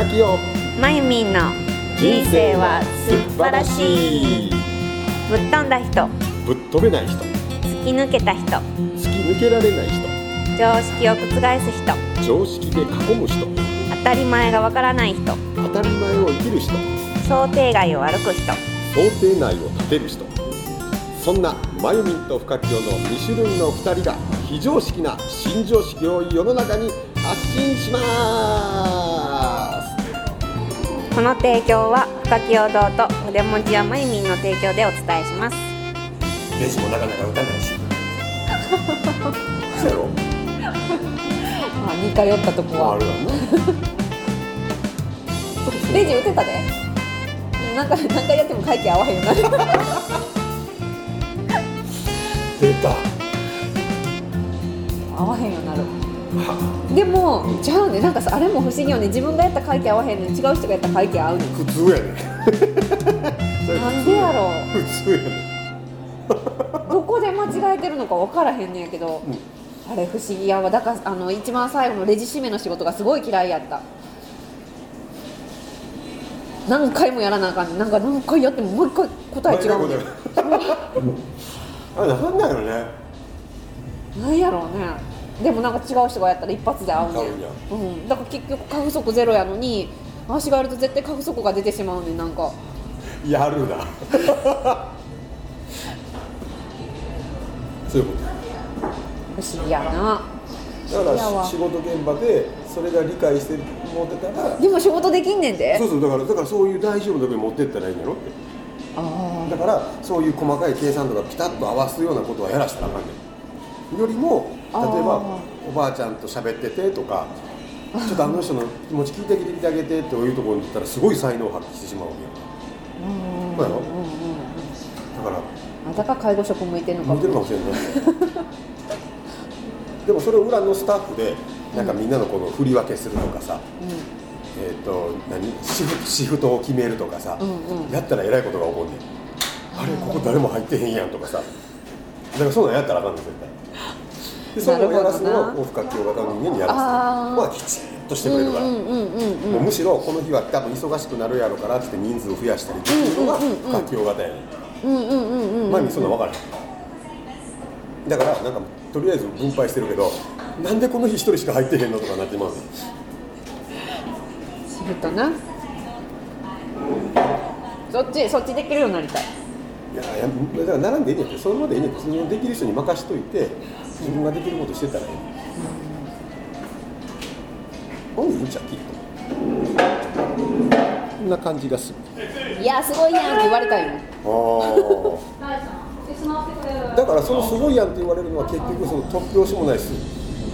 深きよまゆみんの人生は素晴らしい。ぶっ飛んだ人。ぶっ飛べない人。突き抜けた人。突き抜けられない人。常識を覆す人。常識で囲む人。当たり前がわからない人。当たり前を生きる人。想定外を歩く人。想定内を立てる人。そんなまゆみんと深きよの2種類の2人が非常識な新常識を世の中に発信しますこの提供は深き堂と筆文字やまゆみんの提供でお伝えします。レジもなかなか打たないし。そうやろ。まあ似通ったとこは。あるわな。レジ打てたで。なんか何回やっても会計合わへんよな出た。合わへんよなるでもちゃうね。なんかさあれも不思議よね。自分がやった会計合わへんのに違う人がやった会計合うね。ん普通やね。なんでやろ普通やね。う どこで間違えてるのか分からへんねんやけど、あれ不思議やわ。だからあの一番最後のレジ締めの仕事がすごい嫌いやった。何回もやらなあかんねん。なんか何回やってももう一回答え違うねん。あれなんだよね。なんやろうねでもなんか違う人がやったら一発で合うねんうん、だから結局過不足ゼロやのに足がやると絶対過不足が出てしまうねんなんか。やるな。そういうこ不思議やな。とだから仕事現場でそれが理解して持ってたらでも仕事できんねんで。そうそうだからだからそういう大丈夫な時に持ってったらいいんやろって。あだからそういう細かい計算とかピタッと合わすようなことはやらしたらあかんねん。よりも例えばおばあちゃんと喋っててとかちょっとあの人の気持ち聞いてきてあげてというところに行ったらすごい才能を発揮してしまうわけやあうんそうやだからあだから介護職向いてるのか。向いてるかもしれない。でもそれを裏のスタッフでなんかみんなのこの振り分けするとかさ、えっ、と何？シフシフトを決めるとかさ、うんうん。やったらえらいことが起こんねん。あれ？ここ誰も入ってへんやんとかさ。だからそんなんやったらあかんねん絶対でそれをやらすのはなるほどなこう不活用型の人間にやらすまあきちっとしてくれるから、うんうんもうむしろこの日は多分忙しくなるやろからって人数を増やしたりできるのが不活用型やねん。前にそんなん分からへんだからなんかとりあえず分配してるけどなんでこの日一人しか入ってへんのとかなってまうねん。シフトな。そっちそっちできるようになりたい。いやいやだから並んでいいねんって。それまでいいねんって。できる人に任しといて自分ができることしてたらいい。ほんでいいんちゃうきっと。こんな感じがする。いやすごいやんって言われたいよ。あだからそのすごいやんって言われるのは結局その突拍子もないです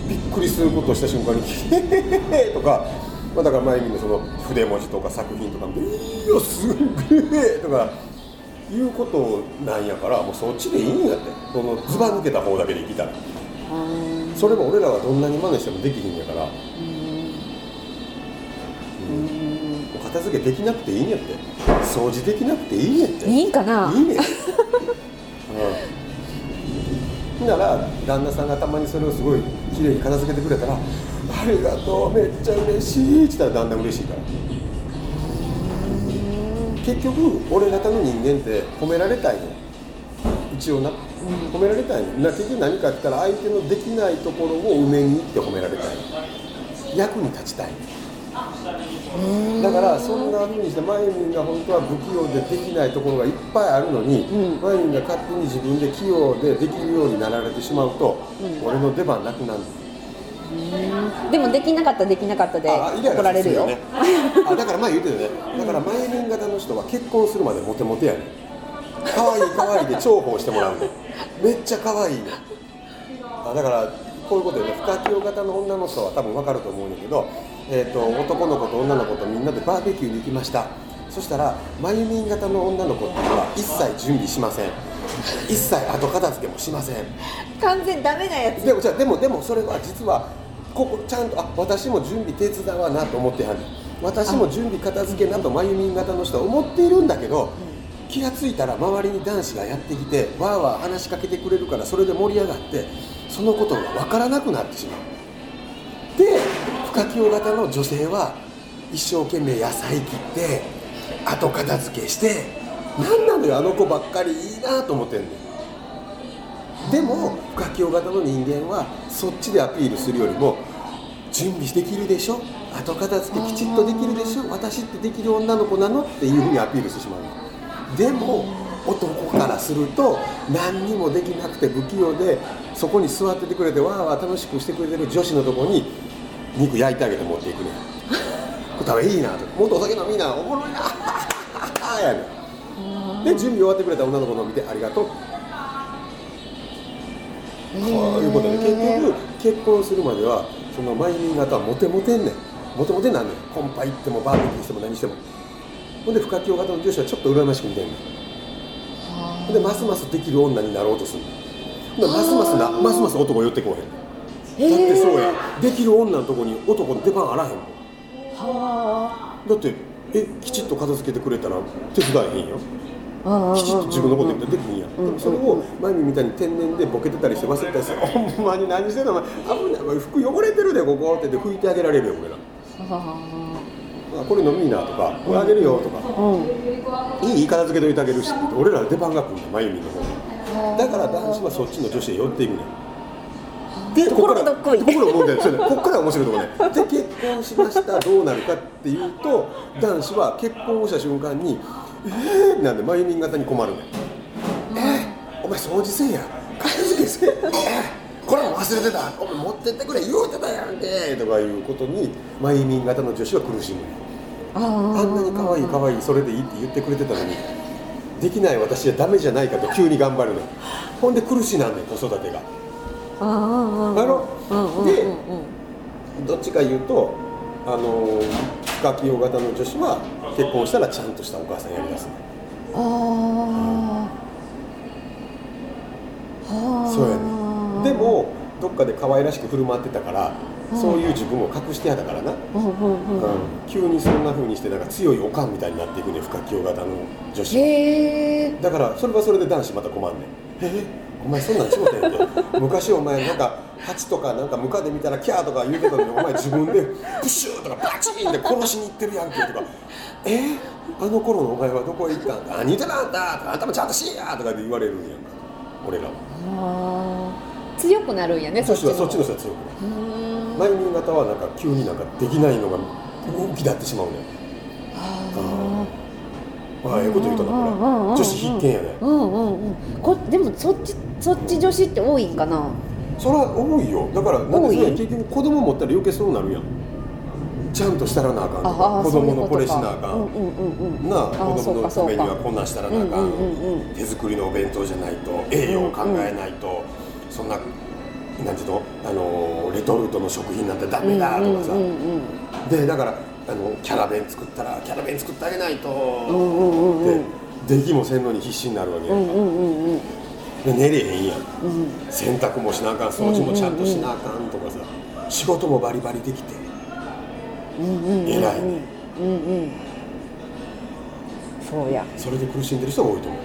びっくりすることをした瞬間に「へへへ」とか、まあ、だから前にもその筆文字とか作品とかも「いいよすっげえ」とかいうことなんやからもうそっちでいいんやって。そのずば抜けた方だけで生きたらそれも俺らはどんなに真似してもできひんやから。うん。片付けできなくていいんやって。掃除できなくていいんやって。いいんかな？いいね。うん。なら旦那さんがたまにそれをすごい綺麗に片付けてくれたら「ありがとうめっちゃ嬉しい」って言ったらだんだん嬉しいから。結局俺方の人間って褒められたいの一応な、褒められたい。のな結局何かって言ったら相手のできないところを埋めに行って褒められたい。の役に立ちたい。だからそんな風にしてマユミンが本当は不器用でできないところがいっぱいあるのに、マユミンが勝手に自分で器用でできるようになられてしまうと、俺の出番なくなる。のでもできなかったらできなかったで怒られるよ。ね。あだから前言ってたよね。だからマユミン型の人は結婚するまでモテモテやねん可愛い可愛いで重宝してもらうねんめっちゃ可愛い。あだからこういうことよね。不可教型の女の人は多分分かると思うんだけど、えー、と男の子と女の子とみんなでバーベキューに行きました。そしたらマユミン型の女の子っていうのは一切準備しません。一切後片付けもしません。完全ダメなやつ。でもじゃあでもでもそれは実はここちゃんとあ私も準備手伝わなと思ってはんねん。私も準備片付けなとまゆみん型の人は思っているんだけど、気がついたら周りに男子がやってきてわーわー話しかけてくれるからそれで盛り上がってそのことが分からなくなってしまう。で不可教型の女性は一生懸命野菜切って後片付けして何なのよあの子ばっかりいいなと思ってんの。よでも不可教型の人間はそっちでアピールするよりも準備できるでしょ？後片付けきちっとできるでしょ？私ってできる女の子なの？っていうふうにアピールしてしまうの。でも男からすると何にもできなくて不器用でそこに座っててくれてわーわー楽しくしてくれてる女子のとこに肉焼いてあげて持っていくねこれ食べいいなと。もっとお酒飲みなおもろいな。やねで準備終わってくれた女の子のを見てありがとう。こういうことで結局結婚するまではそのマイミン型はモテモテんねん。モテモテなんねん。コンパ行ってもバーベキューしても何しても。ほんで不可教型の女子はちょっと羨ましく見てんねんほんでますますできる女になろうとする。ますますなますます男寄ってこうへん。だってそうやできる女のとこに男の出番あらへんもん。はだってえきちっと片付けてくれたら手伝えへんよ。あきちっと自分のこと言ってできひんやん、でもそれを前見みたいに天然でボケてたりして忘れたりして「ほんまに何してんの？お前危ない。お前服汚れてるでここ」って言って拭いてあげられるよ俺ら「あこれ飲みいな」とか「これあげるよ」とかうん「いい片付けといてあげるし」俺ら出番が来るんだまゆみの方。にだから男子はそっちの女子へ寄っていくねんでとここいところが問題そうね。こっから面白いとこね。で結婚しましたどうなるかっていうと男子は結婚をした瞬間に「えー」なんでまゆみん型に困るねん「えー、お前掃除せえや。片付けせえ。えーこれも忘れてた。お前持ってってくれ。言うてたやんけ」とかいうことにまゆみん型の女子は苦しむああんなに可愛い可愛いそれでいいって言ってくれてたのにできない私はダメじゃないかと急に頑張るの。ほんで苦しなんねん子育てが。あのうんうん。でうんうんどっちか言うとあの不可器用型の女子は結婚したらちゃんとしたお母さんやりだすね。ああはあそうやね。でもどっかで可愛らしく振る舞ってたからそういう自分を隠してやだからな、急にそんな風にしてなんか強いおかんみたいになっていくね不可器用型の女子。だからそれはそれで男子また困んねん。えお前そんなん仕事やんけ昔お前なんか蜂とかなんかムカデ見たらキャーとか言うてたのにお前自分で プシューとかバチーンって殺しに行ってるやんけとか。え？あの頃のお前はどこへ行ったんだ何言ってたあんたとかあんたもちゃんとしいやとかって言われるんやんか。俺らは強くなるんやね女子はそっちの人人は強くない前人型はなんか急になんかできないのが動き立ってしまうね。んあああええこと言うたなうんうんうんうんこれ女子必見やね。ーうんうんうん。こでもそっちそっち女子って多いんかな？それは多いよ。だからなんでそれ結局子供持ったら余計そうなるやん。ちゃんとしたらなあかんとあかあ子供のこれしなあかん。うんうんうんうん。なああ子供のためにはこんなんしたらなあかん,、うんうんうんうん。手作りのお弁当じゃないと栄養を考えないと、そんななんていうのあのレトルトの食品なんてダメだとかさ、でだからあのキャラ弁作ったらキャラ弁作ってあげないと、うんうんうんうん。で出来もせんのに必死になるわけやか、うんんうんうんうん。で寝れへんやん。うん。洗濯もしなあかん掃除もちゃんとしなあかんとかさ、仕事もバリバリできてうんうんうんうん。偉いね。うんうん。そうや。それで苦しんでる人が多いと思う、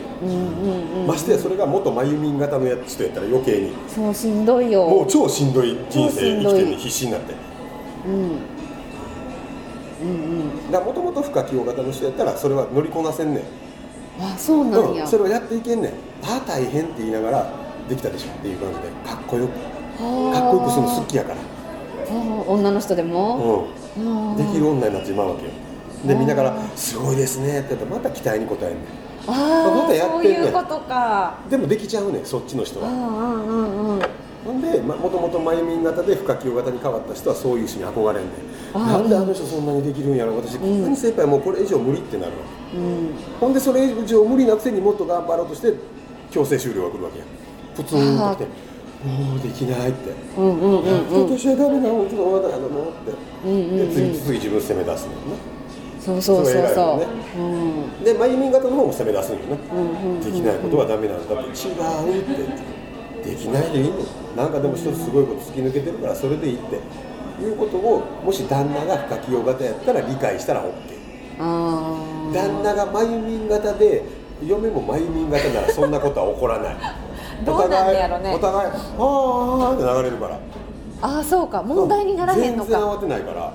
ましてやそれが元まゆみん型のやつ人やったら余計に。そうしんどいよ。もう超しんどい人生生きてるに必死になって。うん。うんうん。もともと不可器用型の人やったらそれは乗りこなせんねん。あそうなんや。うん、それをやっていけんねん。ああ大変って言いながらできたでしょっていう感じで。かっこよく。かっこよくするの好きやから、女の人でも、ううんん、できる女になってしまうわけよ。でみんなから「すごいですね」って言ったらまた期待に応えんねんまたやってんねん。いうことか。でもできちゃうねんそっちの人は。ほんで、ま、もともとまゆみん型で不可器用型に変わった人はそういう人に憧れんねん。なんであの人そんなにできるんやろ私。こんなに精一杯もうこれ以上無理ってなるわ。けうん。ほんでそれ以上無理なくせにもっと頑張ろうとして強制終了が来るわけやプツンときてもうできないって。うんうんうんうん。私はダメなのまだやだなって、うんうんうん。で次次自分責め出すのよそうそうそうそれ偉いそよね。ううんなでまゆみん型の方も責め出すのよね、うんうんできないことはダメなんだって違うって。できないでいいのなんかでも一つすごいこと突き抜けてるからそれでいいっていうことをもし旦那が不可器用型やったら理解したら OK 旦那がまゆみん型で嫁もまゆみん型ならそんなことは起こらない。どうなんねやろね。お互いお互いあーって流れるから。あーそうか。問題にならへんの全然か慌てないから。あ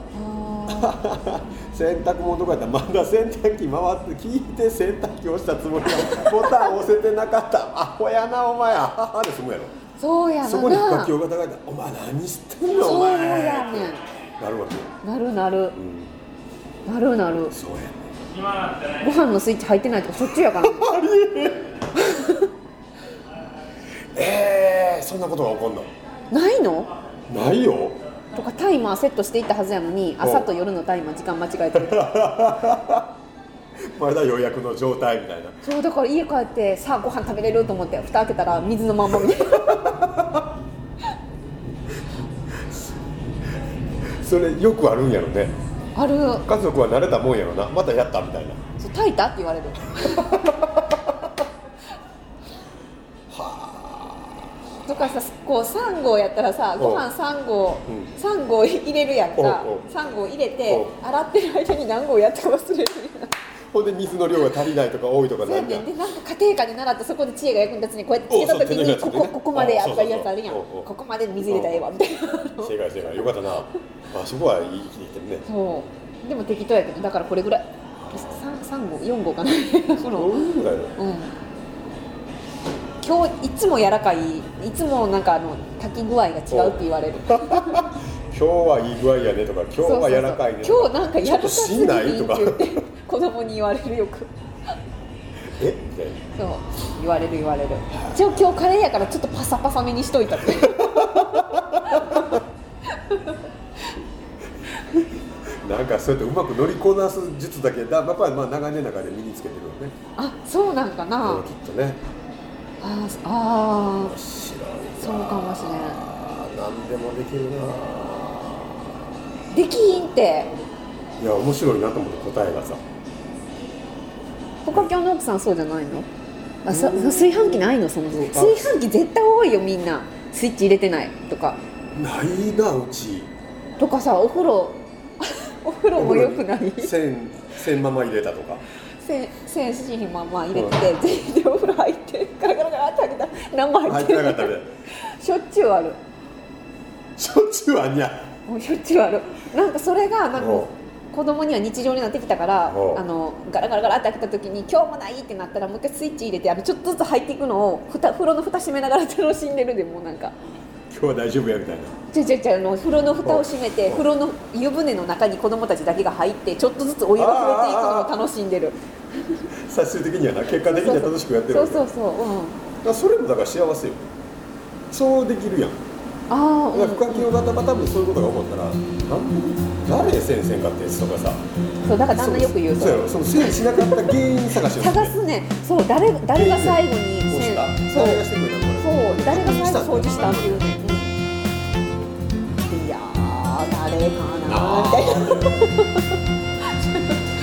洗濯物とかやったらまだ洗濯機回って聞いて洗濯機押したつもりがボタン押せてなかった。アホやなお前。あははで済むやろそうやなそこに深清が高いたお前何してんのお前そうやねんなるわけ、なるなるうん、なるなるそうやねご飯のスイッチ入ってないとかしょっちやからえー、そんなことが起こんのないのないよとかタイマーセットしていったはずやのに朝と夜のタイマー時間間違えてるま だ予約の状態みたいな。そうだから家帰ってさあご飯食べれると思って蓋開けたら水のまんまみたいな。それよくあるんやろね。ある。家族は慣れたもんやろな。またやったみたいな。そう炊いたって言われる とかさこう3合やったらさご飯3合、うん。3合入れるやんか。おうおう3合入れて洗ってる間に何合やったか忘れるやんほんで水の量が足りないとか多いとかなんでなんか家庭科で習ったそこで知恵が役に立つにこうやってつけた時にここここまでやっぱりやつあるやんここまで水入れたらええわみたいな正解正解よかったなあそこはいい気できてるねそうでも適当やけどだからこれぐらい 3, 3号4号かなこのどういうことだようん今日いつも柔らかいいつもなんかあの炊き具合が違うって言われる。今日はいい具合やねとか今日は柔らかいね今日なんか柔らかすぎしんないとかって言って子供に言われるよく。え？みたいな。そう言われる言われる。一応今日カレーやからちょっとパサパサめにしといたって。なんかそうやってうまく乗りこなす術だけだ。やっぱりまあ長年の中で身につけてるよね。あそうなんかな。きっとねあーあそうかもしれん。何でもできるな。できひんって。いや面白いなと思って答えがさ。他今日の奥さんそうじゃないの？あさ炊飯器ないの？その炊飯器絶対多いよみんな。スイッチ入れてない。とか。ないなうち。とかさお風呂。お風呂もよくない？線線まま入れたとかせセンスシーまま入れて全員でお風呂入ってガラガラガラって開けたら何も入入っててないかったでしょっちゅうある。しょっちゅうあんにゃもうしょっちゅうある。なんかそれがなんか子供には日常になってきたからあのガラガラガラって開けた時に今日もないってなったらもう一回スイッチ入れてあのちょっとずつ入っていくのをふた風呂の蓋閉めながら楽しんでるでもうなんか。今日は大丈夫やみたいな。ちゃちゃちゃあの風呂の蓋を閉めて風呂の湯船の中に子供たちだけが入ってちょっとずつお湯が触れていくのを楽しんでる 最終的にはな結果的には楽しくやってるそうそうそううん。だそれもだから幸せよ。そうできるやん。ああ、だから深きをがたば多分そういうことが起こったらなん誰先生かってやつとかさ。そうだから旦那よく言うそうやろその整理しなかった原因探しを探すねそう誰誰が最後にこうしたそう誰がしてくれたそう誰が最後掃除したっていうね、うんいやー誰かなみたいな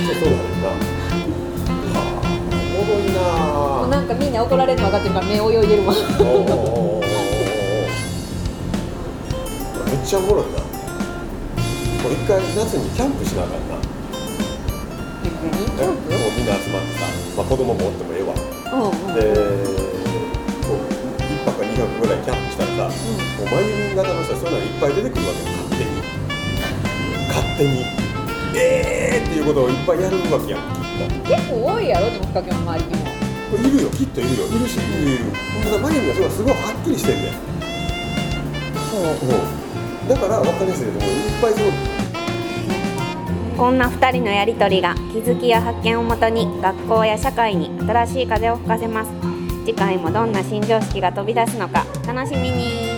そうそうだよなんかみんな怒られるの分かってるから目泳いでるわめっちゃおもろいなこれ一回夏にキャンプしなあかんなキャンプもうみんな集まってさ、まあ、子供もおってもええわうんうんでこう1泊か2泊ぐらいキャンプしたらさ、もうマユミン型の人はそういうのがいっぱい出てくるわけよ勝手に勝手にえーっていうことをいっぱいやるわけやん結構多いやろでも深きの周りにもいるよきっといるよ。いるし。いるいるただマユミはそれがすごいはっきりしてんねんそう。うん。だから分かりやすいけどもいっぱいそのこんな2人のやりとりが気づきや発見をもとに学校や社会に新しい風を吹かせます。次回もどんな新常識が飛び出すのか楽しみに